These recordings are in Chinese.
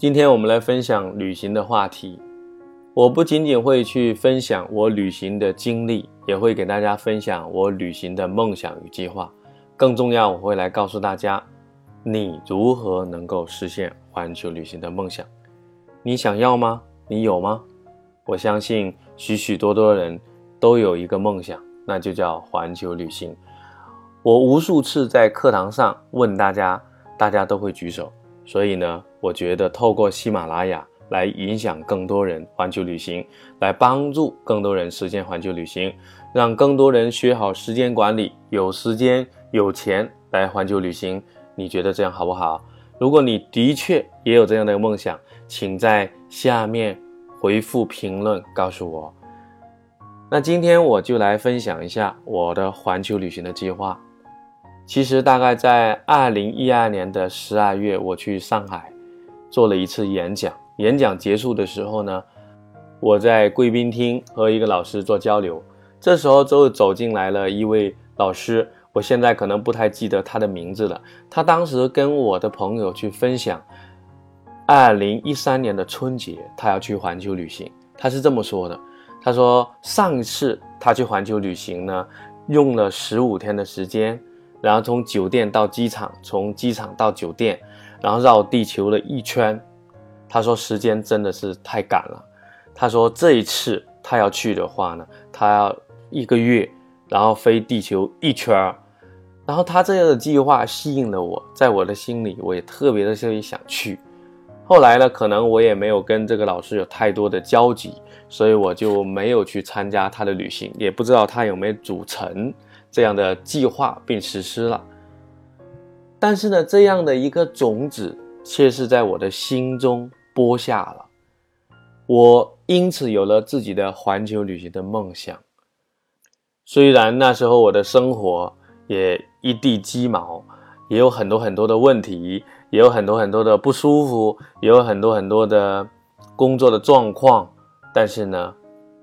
今天我们来分享旅行的话题。我不仅仅会去分享我旅行的经历，也会给大家分享我旅行的梦想与计划。更重要，我会来告诉大家，你如何能够实现环球旅行的梦想。你想要吗？你有吗？我相信许许多多人都有一个梦想，那就叫环球旅行。我无数次在课堂上问大家，大家都会举手。所以呢，我觉得透过喜马拉雅来影响更多人环球旅行，来帮助更多人实现环球旅行，让更多人学好时间管理，有时间有钱来环球旅行。你觉得这样好不好？如果你的确也有这样的梦想，请在下面回复评论告诉我。那今天我就来分享一下我的环球旅行的计划。其实大概在二零一二年的十二月，我去上海做了一次演讲。演讲结束的时候呢，我在贵宾厅和一个老师做交流。这时候就走进来了一位老师，我现在可能不太记得他的名字了。他当时跟我的朋友去分享，二零一三年的春节他要去环球旅行。他是这么说的：他说上一次他去环球旅行呢，用了十五天的时间。然后从酒店到机场，从机场到酒店，然后绕地球了一圈。他说时间真的是太赶了。他说这一次他要去的话呢，他要一个月，然后飞地球一圈儿。然后他这样的计划吸引了我，在我的心里我也特别的想去。后来呢，可能我也没有跟这个老师有太多的交集，所以我就没有去参加他的旅行，也不知道他有没有组成。这样的计划并实施了，但是呢，这样的一个种子却是在我的心中播下了，我因此有了自己的环球旅行的梦想。虽然那时候我的生活也一地鸡毛，也有很多很多的问题，也有很多很多的不舒服，也有很多很多的工作的状况，但是呢。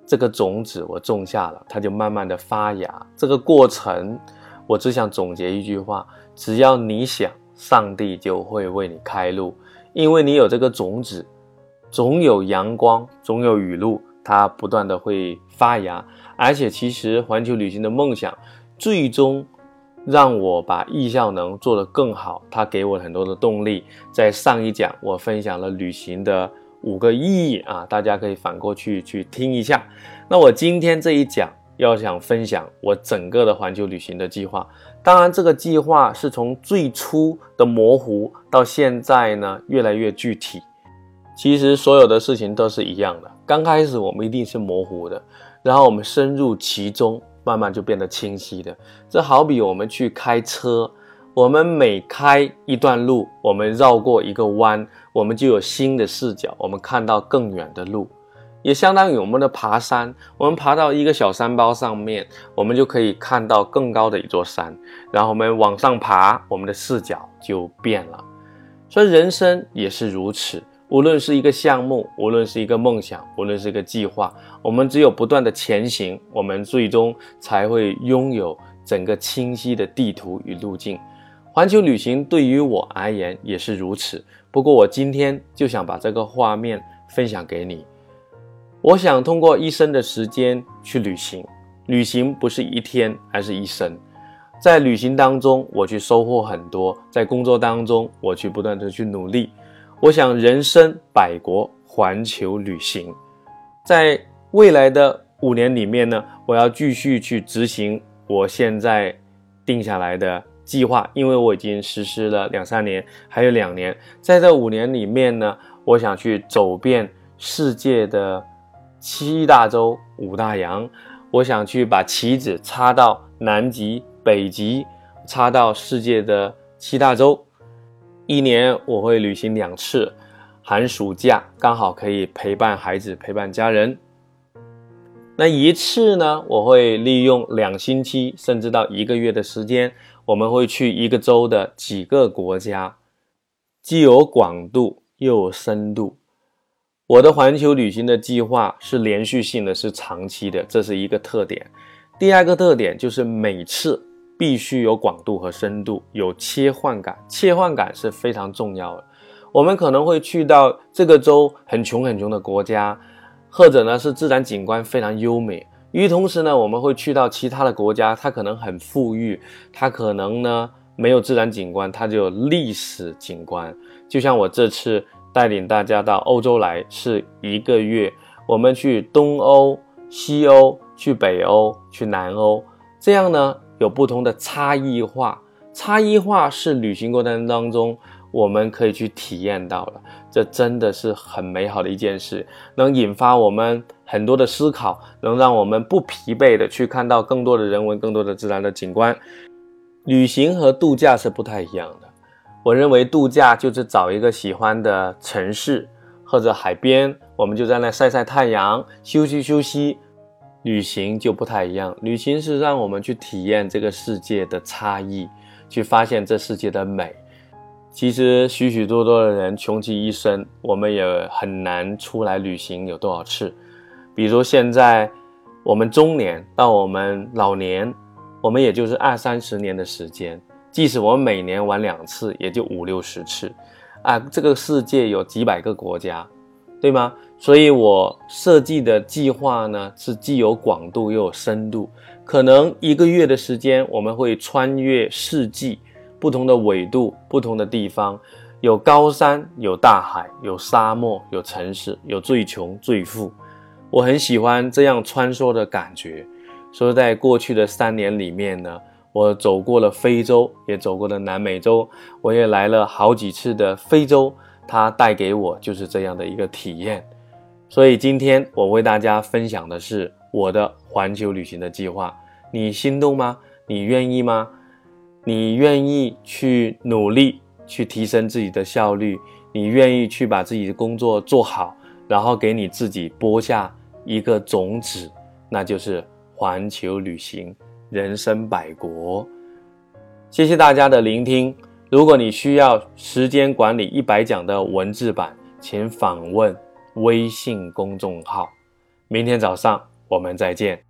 这个种子我种下了，它就慢慢的发芽。这个过程，我只想总结一句话：只要你想，上帝就会为你开路。因为你有这个种子，总有阳光，总有雨露，它不断的会发芽。而且，其实环球旅行的梦想，最终让我把易效能做得更好。它给我很多的动力。在上一讲，我分享了旅行的。五个意义啊，大家可以反过去去听一下。那我今天这一讲要想分享我整个的环球旅行的计划。当然，这个计划是从最初的模糊到现在呢越来越具体。其实所有的事情都是一样的，刚开始我们一定是模糊的，然后我们深入其中，慢慢就变得清晰的。这好比我们去开车。我们每开一段路，我们绕过一个弯，我们就有新的视角，我们看到更远的路，也相当于我们的爬山。我们爬到一个小山包上面，我们就可以看到更高的一座山，然后我们往上爬，我们的视角就变了。所以人生也是如此，无论是一个项目，无论是一个梦想，无论是一个计划，我们只有不断的前行，我们最终才会拥有整个清晰的地图与路径。环球旅行对于我而言也是如此。不过，我今天就想把这个画面分享给你。我想通过一生的时间去旅行，旅行不是一天，而是一生。在旅行当中，我去收获很多；在工作当中，我去不断的去努力。我想人生百国环球旅行，在未来的五年里面呢，我要继续去执行我现在定下来的。计划，因为我已经实施了两三年，还有两年，在这五年里面呢，我想去走遍世界的七大洲五大洋，我想去把旗子插到南极、北极，插到世界的七大洲。一年我会旅行两次，寒暑假刚好可以陪伴孩子、陪伴家人。那一次呢，我会利用两星期甚至到一个月的时间，我们会去一个州的几个国家，既有广度又有深度。我的环球旅行的计划是连续性的，是长期的，这是一个特点。第二个特点就是每次必须有广度和深度，有切换感，切换感是非常重要的。我们可能会去到这个州很穷很穷的国家。或者呢是自然景观非常优美，与同时呢我们会去到其他的国家，它可能很富裕，它可能呢没有自然景观，它就有历史景观。就像我这次带领大家到欧洲来是一个月，我们去东欧、西欧、去北欧、去南欧，这样呢有不同的差异化，差异化是旅行过程当中。我们可以去体验到了，这真的是很美好的一件事，能引发我们很多的思考，能让我们不疲惫的去看到更多的人文、更多的自然的景观。旅行和度假是不太一样的。我认为度假就是找一个喜欢的城市或者海边，我们就在那晒晒太阳、休息休息。旅行就不太一样，旅行是让我们去体验这个世界的差异，去发现这世界的美。其实许许多多的人穷其一生，我们也很难出来旅行有多少次。比如现在我们中年到我们老年，我们也就是二三十年的时间。即使我们每年玩两次，也就五六十次。啊，这个世界有几百个国家，对吗？所以我设计的计划呢，是既有广度又有深度。可能一个月的时间，我们会穿越四季。不同的纬度，不同的地方，有高山，有大海，有沙漠，有城市，有最穷最富。我很喜欢这样穿梭的感觉。所以在过去的三年里面呢，我走过了非洲，也走过了南美洲，我也来了好几次的非洲。它带给我就是这样的一个体验。所以今天我为大家分享的是我的环球旅行的计划。你心动吗？你愿意吗？你愿意去努力，去提升自己的效率，你愿意去把自己的工作做好，然后给你自己播下一个种子，那就是环球旅行，人生百国。谢谢大家的聆听。如果你需要时间管理一百讲的文字版，请访问微信公众号。明天早上我们再见。